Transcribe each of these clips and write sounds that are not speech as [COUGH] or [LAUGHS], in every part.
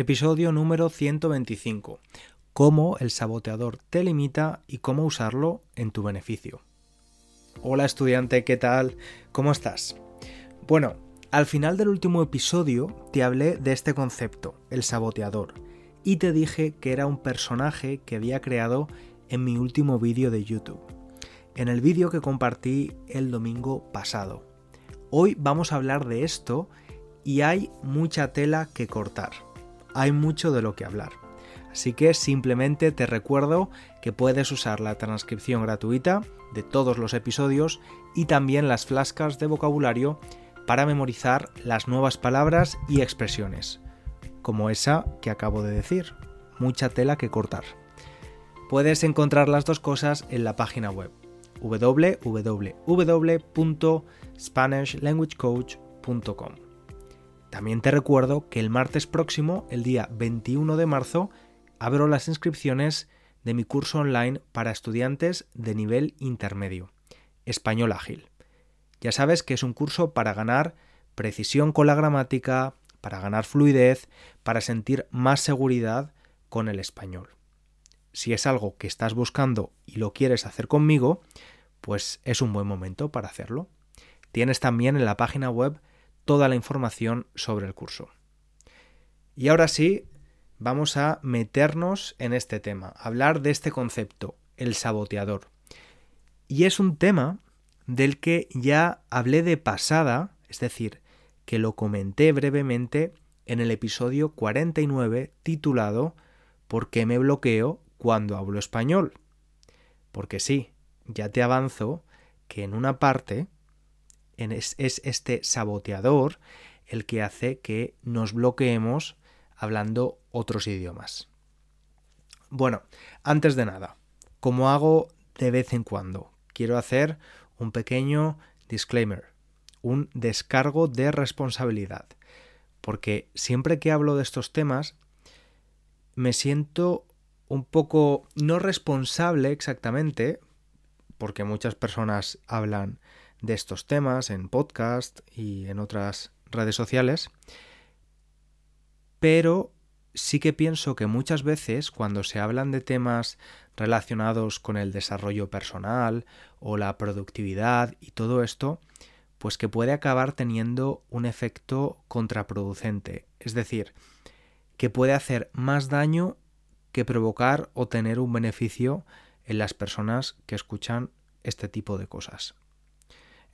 episodio número 125. Cómo el saboteador te limita y cómo usarlo en tu beneficio. Hola estudiante, ¿qué tal? ¿Cómo estás? Bueno, al final del último episodio te hablé de este concepto, el saboteador, y te dije que era un personaje que había creado en mi último vídeo de YouTube, en el vídeo que compartí el domingo pasado. Hoy vamos a hablar de esto y hay mucha tela que cortar. Hay mucho de lo que hablar. Así que simplemente te recuerdo que puedes usar la transcripción gratuita de todos los episodios y también las flascas de vocabulario para memorizar las nuevas palabras y expresiones, como esa que acabo de decir. Mucha tela que cortar. Puedes encontrar las dos cosas en la página web www.spanishlanguagecoach.com. También te recuerdo que el martes próximo, el día 21 de marzo, abro las inscripciones de mi curso online para estudiantes de nivel intermedio, Español Ágil. Ya sabes que es un curso para ganar precisión con la gramática, para ganar fluidez, para sentir más seguridad con el español. Si es algo que estás buscando y lo quieres hacer conmigo, pues es un buen momento para hacerlo. Tienes también en la página web toda la información sobre el curso. Y ahora sí, vamos a meternos en este tema, hablar de este concepto, el saboteador. Y es un tema del que ya hablé de pasada, es decir, que lo comenté brevemente en el episodio 49 titulado ¿Por qué me bloqueo cuando hablo español? Porque sí, ya te avanzo que en una parte es, este saboteador el que hace que nos bloqueemos hablando otros idiomas. Bueno, antes de nada, como hago de vez en cuando, quiero hacer un pequeño disclaimer, un descargo de responsabilidad, porque siempre que hablo de estos temas me siento un poco no responsable exactamente, porque muchas personas hablan de estos temas en podcast y en otras redes sociales, pero sí que pienso que muchas veces cuando se hablan de temas relacionados con el desarrollo personal o la productividad y todo esto, pues que puede acabar teniendo un efecto contraproducente, es decir, que puede hacer más daño que provocar o tener un beneficio en las personas que escuchan este tipo de cosas.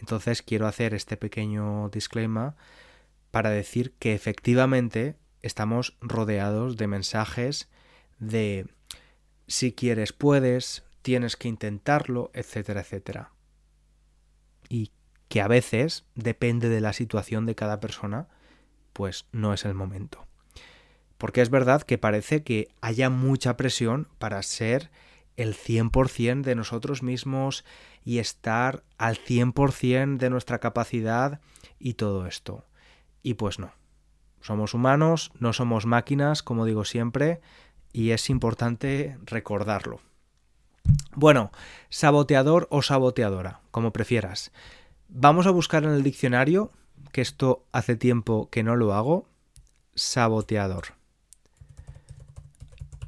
Entonces quiero hacer este pequeño disclaimer para decir que efectivamente estamos rodeados de mensajes de si quieres puedes, tienes que intentarlo, etcétera, etcétera. Y que a veces, depende de la situación de cada persona, pues no es el momento. Porque es verdad que parece que haya mucha presión para ser el 100% de nosotros mismos y estar al 100% de nuestra capacidad y todo esto. Y pues no. Somos humanos, no somos máquinas, como digo siempre, y es importante recordarlo. Bueno, saboteador o saboteadora, como prefieras. Vamos a buscar en el diccionario, que esto hace tiempo que no lo hago, saboteador.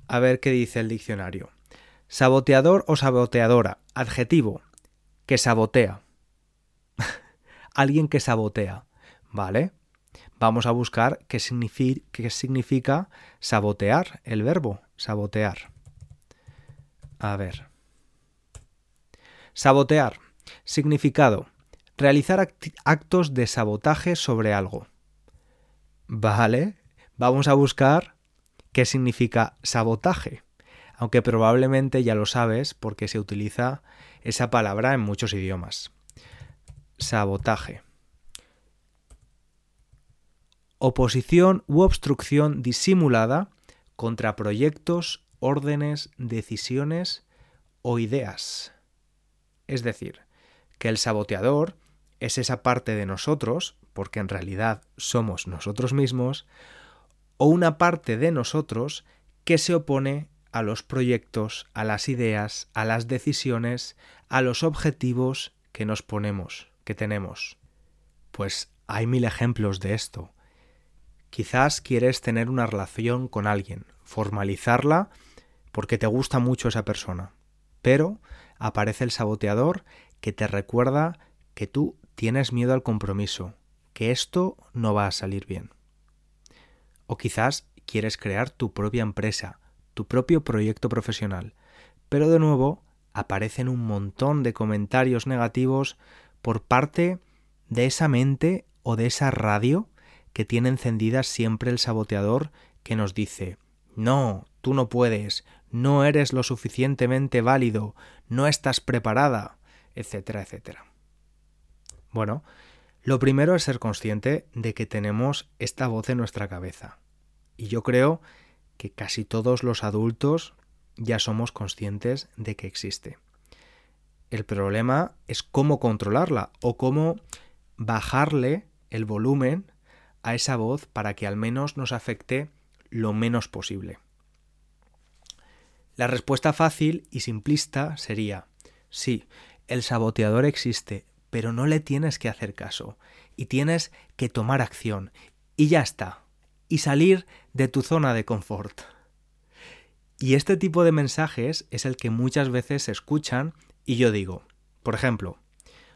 A ver qué dice el diccionario. Saboteador o saboteadora. Adjetivo. Que sabotea. [LAUGHS] Alguien que sabotea. ¿Vale? Vamos a buscar qué, significa sabotear, el verbo sabotear. A ver. Sabotear. Significado. Realizar actos de sabotaje sobre algo. Vale. Vamos a buscar qué significa sabotaje aunque probablemente ya lo sabes porque se utiliza esa palabra en muchos idiomas. Sabotaje. Oposición u obstrucción disimulada contra proyectos, órdenes, decisiones o ideas. Es decir, que el saboteador es esa parte de nosotros, porque en realidad somos nosotros mismos, o una parte de nosotros que se opone a los proyectos, a las ideas, a las decisiones, a los objetivos que nos ponemos, que tenemos. Pues hay mil ejemplos de esto. Quizás quieres tener una relación con alguien, formalizarla porque te gusta mucho esa persona, pero aparece el saboteador que te recuerda que tú tienes miedo al compromiso, que esto no va a salir bien. O quizás quieres crear tu propia empresa, tu propio proyecto profesional, pero de nuevo aparecen un montón de comentarios negativos por parte de esa mente o de esa radio que tiene encendida siempre el saboteador que nos dice no, tú no puedes, no eres lo suficientemente válido, no estás preparada, etcétera, etcétera. Bueno, lo primero es ser consciente de que tenemos esta voz en nuestra cabeza. Y yo creo que casi todos los adultos ya somos conscientes de que existe. El problema es cómo controlarla o cómo bajarle el volumen a esa voz para que al menos nos afecte lo menos posible. La respuesta fácil y simplista sería, sí, el saboteador existe, pero no le tienes que hacer caso, y tienes que tomar acción, y ya está, y salir de tu zona de confort. Y este tipo de mensajes es el que muchas veces se escuchan y yo digo, por ejemplo,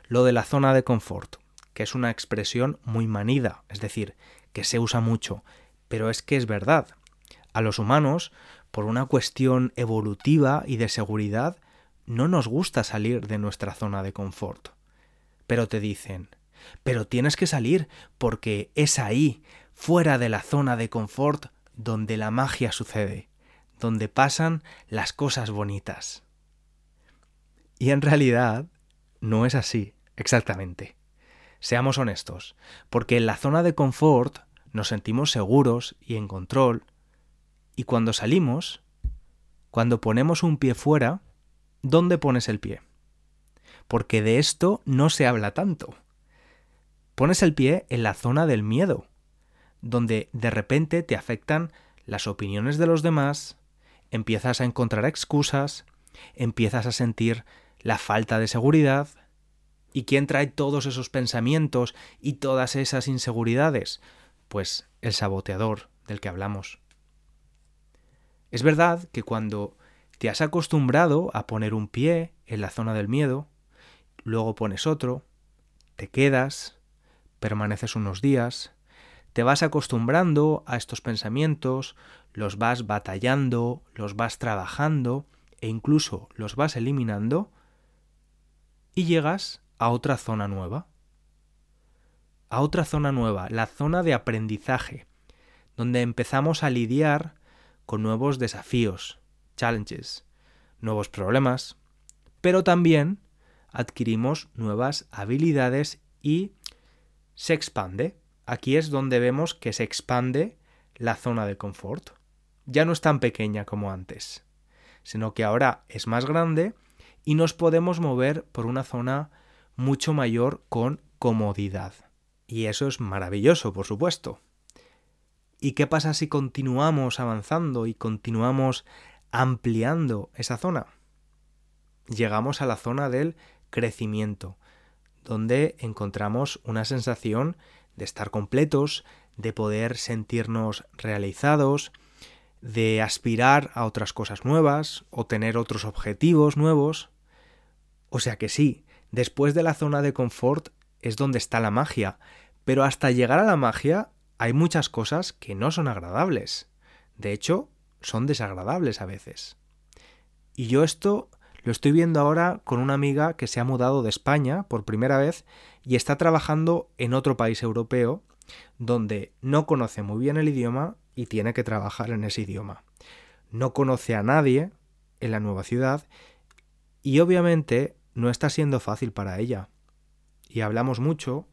lo de la zona de confort, que es una expresión muy manida, es decir, que se usa mucho, pero es que es verdad. A los humanos, por una cuestión evolutiva y de seguridad, no nos gusta salir de nuestra zona de confort. Pero te dicen, pero tienes que salir porque es ahí, fuera de la zona de confort, donde la magia sucede donde pasan las cosas bonitas. Y en realidad no es así, exactamente. Seamos honestos, porque en la zona de confort nos sentimos seguros y en control, y cuando salimos, cuando ponemos un pie fuera, ¿dónde pones el pie? Porque de esto no se habla tanto. Pones el pie en la zona del miedo, donde de repente te afectan las opiniones de los demás, empiezas a encontrar excusas, empiezas a sentir la falta de seguridad. ¿Y quién trae todos esos pensamientos y todas esas inseguridades? Pues el saboteador del que hablamos. Es verdad que cuando te has acostumbrado a poner un pie en la zona del miedo, luego pones otro, te quedas, permaneces unos días, te vas acostumbrando a estos pensamientos, los vas batallando, los vas trabajando e incluso los vas eliminando y llegas a otra zona nueva. A otra zona nueva, la zona de aprendizaje, donde empezamos a lidiar con nuevos desafíos, challenges, nuevos problemas, pero también adquirimos nuevas habilidades y se expande aquí es donde vemos que se expande la zona de confort. Ya no es tan pequeña como antes, sino que ahora es más grande y nos podemos mover por una zona mucho mayor con comodidad. Y eso es maravilloso, por supuesto. ¿Y qué pasa si continuamos avanzando y continuamos ampliando esa zona? Llegamos a la zona del crecimiento, donde encontramos una sensación de estar completos, de poder sentirnos realizados, de aspirar a otras cosas nuevas o tener otros objetivos nuevos. O sea que sí, después de la zona de confort es donde está la magia, pero hasta llegar a la magia hay muchas cosas que no son agradables. De hecho, son desagradables a veces. Y yo esto lo estoy viendo ahora con una amiga que se ha mudado de España por primera vez y está trabajando en otro país europeo donde no conoce muy bien el idioma y tiene que trabajar en ese idioma. No conoce a nadie en la nueva ciudad y obviamente no está siendo fácil para ella. Y hablamos mucho,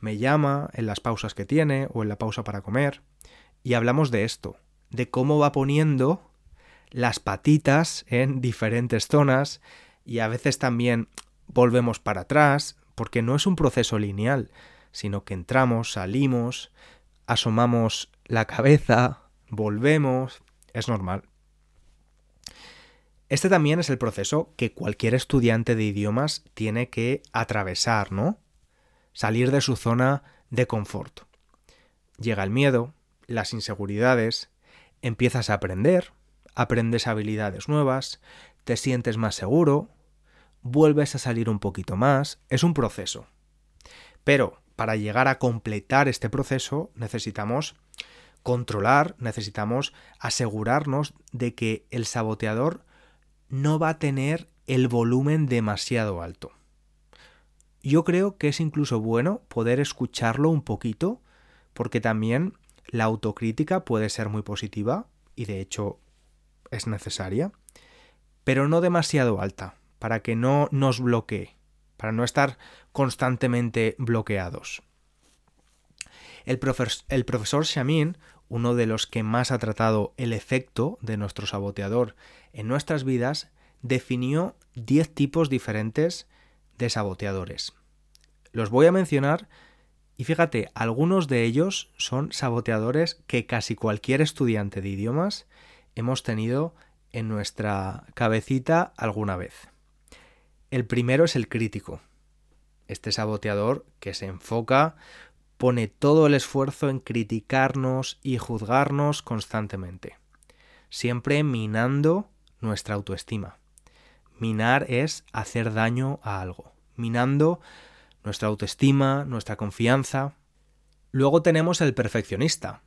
me llama en las pausas que tiene o en la pausa para comer y hablamos de esto, de cómo va poniendo las patitas en diferentes zonas y a veces también volvemos para atrás, porque no es un proceso lineal, sino que entramos, salimos, asomamos la cabeza, volvemos, es normal. Este también es el proceso que cualquier estudiante de idiomas tiene que atravesar, ¿no? Salir de su zona de confort. Llega el miedo, las inseguridades, empiezas a aprender, aprendes habilidades nuevas, te sientes más seguro, vuelves a salir un poquito más, es un proceso. Pero para llegar a completar este proceso necesitamos controlar, necesitamos asegurarnos de que el saboteador no va a tener el volumen demasiado alto. Yo creo que es incluso bueno poder escucharlo un poquito, porque también la autocrítica puede ser muy positiva y de hecho es necesaria, pero no demasiado alta, para que no nos bloquee, para no estar constantemente bloqueados. El, el profesor Shamin, uno de los que más ha tratado el efecto de nuestro saboteador en nuestras vidas, definió 10 tipos diferentes de saboteadores. Los voy a mencionar y fíjate, algunos de ellos son saboteadores que casi cualquier estudiante de idiomas hemos tenido en nuestra cabecita alguna vez. El primero es el crítico. Este saboteador que se enfoca, pone todo el esfuerzo en criticarnos y juzgarnos constantemente, siempre minando nuestra autoestima. Minar es hacer daño a algo, minando nuestra autoestima, nuestra confianza. Luego tenemos el perfeccionista.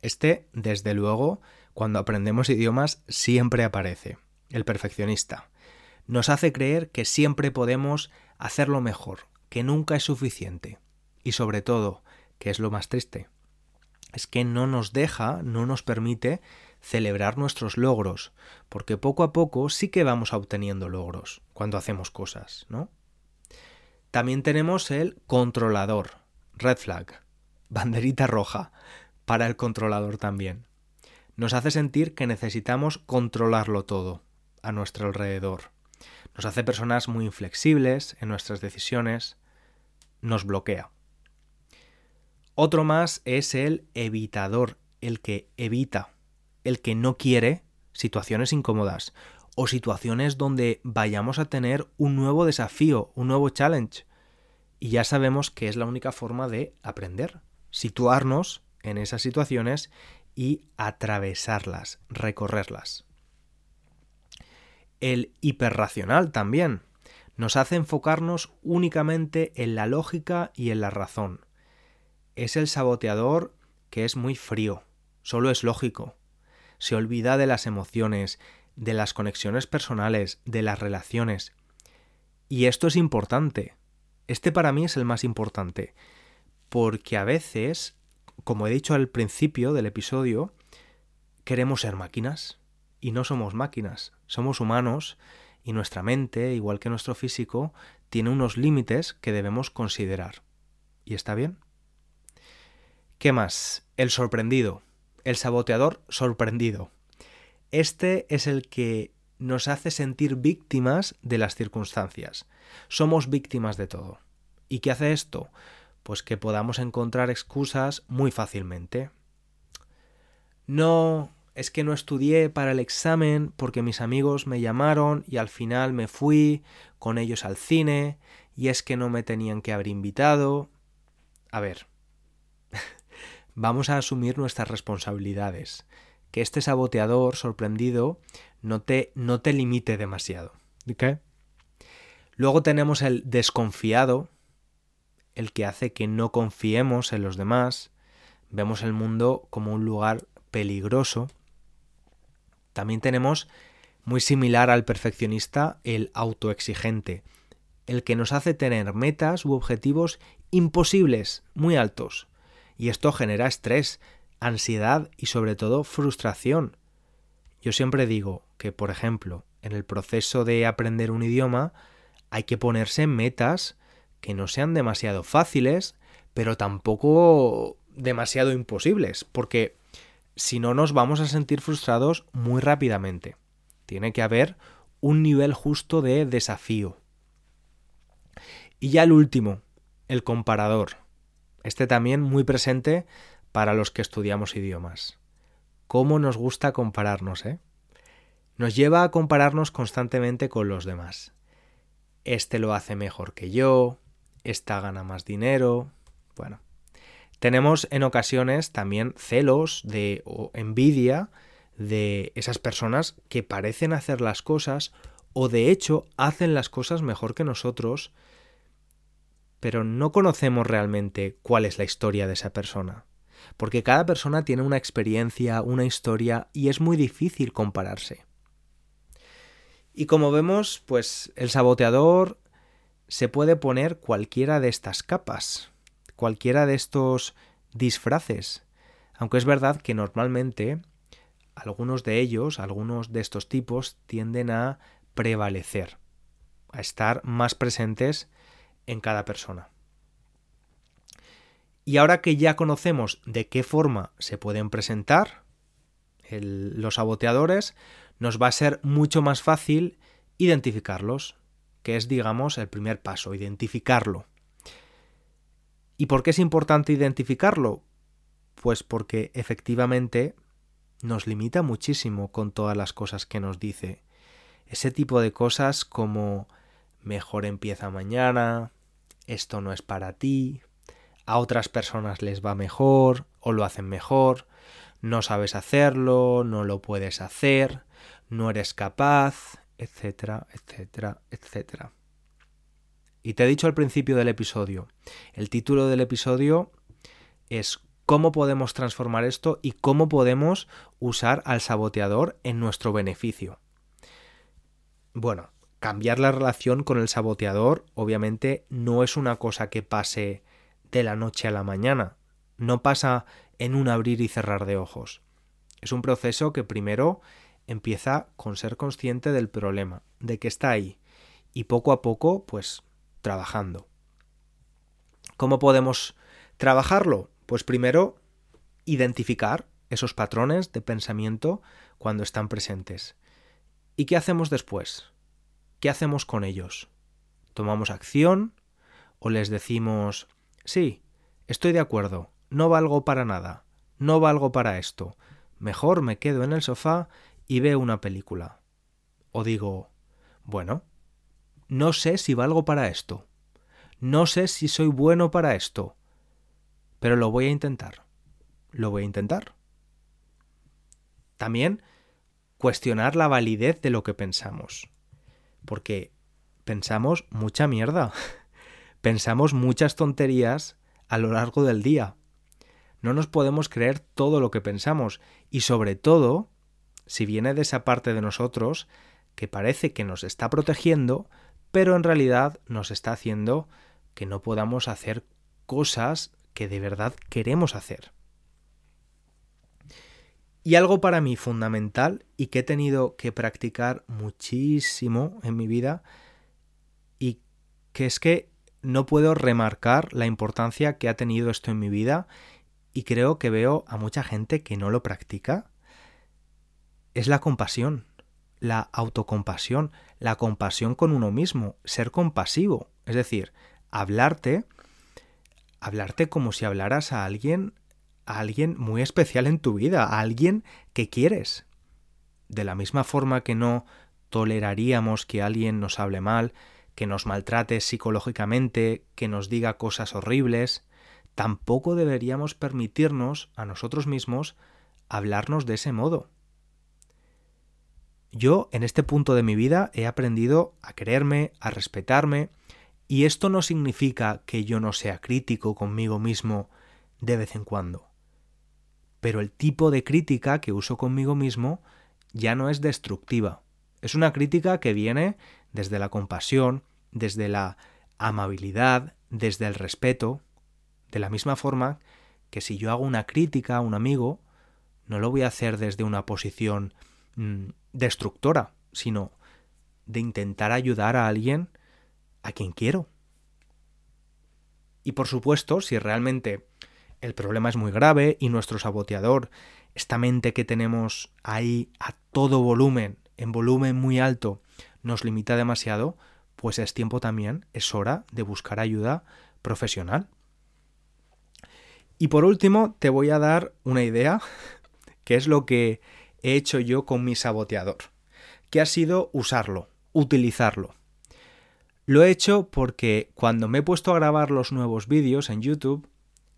Este, desde luego, cuando aprendemos idiomas siempre aparece. El perfeccionista. Nos hace creer que siempre podemos hacerlo mejor, que nunca es suficiente. Y sobre todo, que es lo más triste, es que no nos deja, no nos permite celebrar nuestros logros, porque poco a poco sí que vamos obteniendo logros cuando hacemos cosas, ¿no? También tenemos el controlador, red flag, banderita roja, para el controlador también. Nos hace sentir que necesitamos controlarlo todo a nuestro alrededor. Nos hace personas muy inflexibles en nuestras decisiones, nos bloquea. Otro más es el evitador, el que evita, el que no quiere situaciones incómodas o situaciones donde vayamos a tener un nuevo desafío, un nuevo challenge. Y ya sabemos que es la única forma de aprender, situarnos en esas situaciones y atravesarlas, recorrerlas. El hiperracional también nos hace enfocarnos únicamente en la lógica y en la razón. Es el saboteador que es muy frío, solo es lógico. Se olvida de las emociones, de las conexiones personales, de las relaciones. Y esto es importante. Este para mí es el más importante, porque a veces, como he dicho al principio del episodio, queremos ser máquinas y no somos máquinas, somos humanos y nuestra mente, igual que nuestro físico, tiene unos límites que debemos considerar. ¿Y está bien? ¿Qué más? El sorprendido, el saboteador sorprendido. Este es el que nos hace sentir víctimas de las circunstancias. Somos víctimas de todo. ¿Y qué hace esto? Pues que podamos encontrar excusas muy fácilmente. No, es que no estudié para el examen porque mis amigos me llamaron y al final me fui con ellos al cine y es que no me tenían que haber invitado. A ver, [LAUGHS] vamos a asumir nuestras responsabilidades que este saboteador sorprendido no te, no te limite demasiado. Luego tenemos el desconfiado, el que hace que no confiemos en los demás. Vemos el mundo como un lugar peligroso. También tenemos, muy similar al perfeccionista, el autoexigente, el que nos hace tener metas u objetivos imposibles, muy altos. Y esto genera estrés, ansiedad y sobre todo frustración. Yo siempre digo que, por ejemplo, en el proceso de aprender un idioma hay que ponerse metas que no sean demasiado fáciles, pero tampoco demasiado imposibles, porque si no nos vamos a sentir frustrados muy rápidamente. Tiene que haber un nivel justo de desafío. Y ya el último, el comparador. Este también muy presente para los que estudiamos idiomas. ¿Cómo nos gusta compararnos, eh? Nos lleva a compararnos constantemente con los demás. Este lo hace mejor que yo, esta gana más dinero. Bueno, Tenemos en ocasiones también celos de, o envidia de esas personas que parecen hacer las cosas o de hecho hacen las cosas mejor que nosotros, pero no conocemos realmente cuál es la historia de esa persona. Porque cada persona tiene una experiencia, una historia y es muy difícil compararse. Y como vemos, pues el saboteador se puede poner cualquiera de estas capas, cualquiera de estos disfraces. Aunque es verdad que normalmente algunos de ellos, algunos de estos tipos, tienden a prevalecer, a estar más presentes en cada persona. Y ahora que ya conocemos de qué forma se pueden presentar los saboteadores, nos va a ser mucho más fácil identificarlos, que es, digamos, el primer paso, identificarlo. ¿Y por qué es importante identificarlo? Pues porque efectivamente nos limita muchísimo con todas las cosas que nos dice. Ese tipo de cosas como mejor empieza mañana, esto no es para ti, a otras personas les va mejor o lo hacen mejor, no sabes hacerlo, no lo puedes hacer, no eres capaz, etcétera, etcétera, etcétera. Y te he dicho al principio del episodio, el título del episodio es cómo podemos transformar esto y cómo podemos usar al saboteador en nuestro beneficio. Bueno, cambiar la relación con el saboteador obviamente no es una cosa que pase de la noche a la mañana, no pasa en un abrir y cerrar de ojos. Es un proceso que primero empieza con ser consciente del problema, de que está ahí, y poco a poco, pues trabajando. ¿Cómo podemos trabajarlo? Pues primero, identificar esos patrones de pensamiento cuando están presentes. ¿Y qué hacemos después? ¿Qué hacemos con ellos? ¿Tomamos acción? ¿O les decimos, sí, estoy de acuerdo, no valgo para nada, no valgo para esto, mejor me quedo en el sofá y veo una película? O digo, bueno, no sé si valgo para esto. No sé si soy bueno para esto. Pero lo voy a intentar. Lo voy a intentar. También cuestionar la validez de lo que pensamos. Porque pensamos mucha mierda. [LAUGHS] pensamos muchas tonterías a lo largo del día. No nos podemos creer todo lo que pensamos y sobre todo, si viene de esa parte de nosotros que parece que nos está protegiendo, pero en realidad nos está haciendo que no podamos hacer cosas que de verdad queremos hacer. Y algo para mí fundamental y que he tenido que practicar muchísimo en mi vida y que es que no puedo remarcar la importancia que ha tenido esto en mi vida y creo que veo a mucha gente que no lo practica, es la compasión la autocompasión, la compasión con uno mismo, ser compasivo, es decir, hablarte, hablarte como si hablaras a alguien, a alguien muy especial en tu vida, a alguien que quieres. De la misma forma que no toleraríamos que alguien nos hable mal, que nos maltrate psicológicamente, que nos diga cosas horribles, tampoco deberíamos permitirnos a nosotros mismos hablarnos de ese modo. Yo en este punto de mi vida he aprendido a quererme, a respetarme, y esto no significa que yo no sea crítico conmigo mismo de vez en cuando. Pero el tipo de crítica que uso conmigo mismo ya no es destructiva. Es una crítica que viene desde la compasión, desde la amabilidad, desde el respeto, de la misma forma que si yo hago una crítica a un amigo, no lo voy a hacer desde una posición mm, destructora, sino de intentar ayudar a alguien a quien quiero. Y por supuesto, si realmente el problema es muy grave y nuestro saboteador, esta mente que tenemos ahí a todo volumen, en volumen muy alto, nos limita demasiado, pues es tiempo también, es hora de buscar ayuda profesional. Y por último, te voy a dar una idea, [LAUGHS] que es lo que he hecho yo con mi saboteador, que ha sido usarlo, utilizarlo. Lo he hecho porque cuando me he puesto a grabar los nuevos vídeos en YouTube,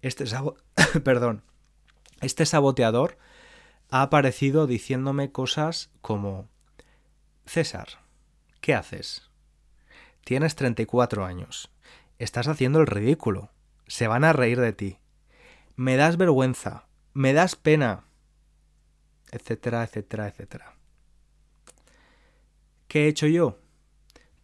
este, [COUGHS] Perdón. este saboteador ha aparecido diciéndome cosas como, César, ¿qué haces? Tienes 34 años. Estás haciendo el ridículo. Se van a reír de ti. Me das vergüenza. Me das pena. Etcétera, etcétera, etcétera. ¿Qué he hecho yo?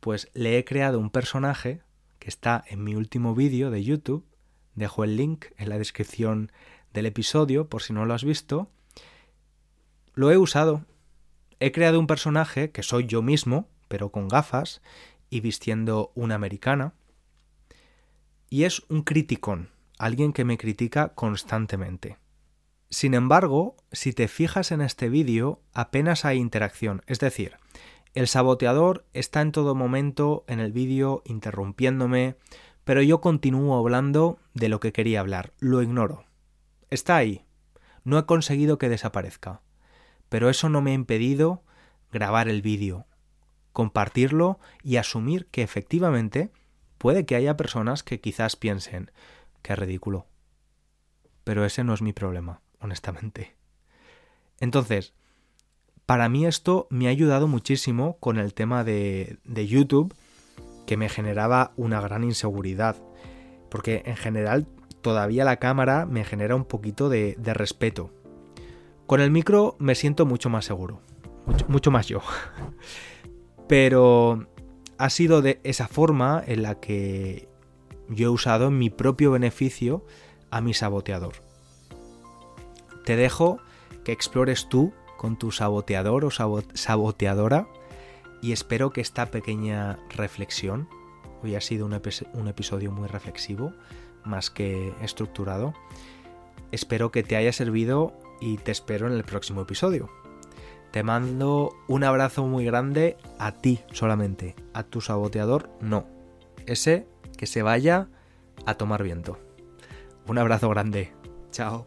Pues le he creado un personaje que está en mi último vídeo de YouTube. Dejo el link en la descripción del episodio por si no lo has visto. Lo he usado. He creado un personaje que soy yo mismo, pero con gafas y vistiendo una americana. Y es un criticón, alguien que me critica constantemente. Sin embargo, si te fijas en este vídeo, apenas hay interacción, es decir, el saboteador está en todo momento en el vídeo interrumpiéndome, pero yo continúo hablando de lo que quería hablar, lo ignoro. Está ahí. No he conseguido que desaparezca. Pero eso no me ha impedido grabar el vídeo, compartirlo y asumir que efectivamente puede que haya personas que quizás piensen, qué ridículo. Pero ese no es mi problema, honestamente. Entonces, para mí esto me ha ayudado muchísimo con el tema de, YouTube, que me generaba una gran inseguridad. Porque en general todavía la cámara me genera un poquito de, respeto. Con el micro me siento mucho más seguro. Mucho, más yo. [LAUGHS] Pero ha sido de esa forma en la que yo he usado en mi propio beneficio a mi saboteador. Te dejo que explores tú con tu saboteador o saboteadora y espero que esta pequeña reflexión, hoy ha sido un, un episodio muy reflexivo, más que estructurado, espero que te haya servido y te espero en el próximo episodio. Te mando un abrazo muy grande a ti solamente, a tu saboteador no. Ese que se vaya a tomar viento. Un abrazo grande. Chao.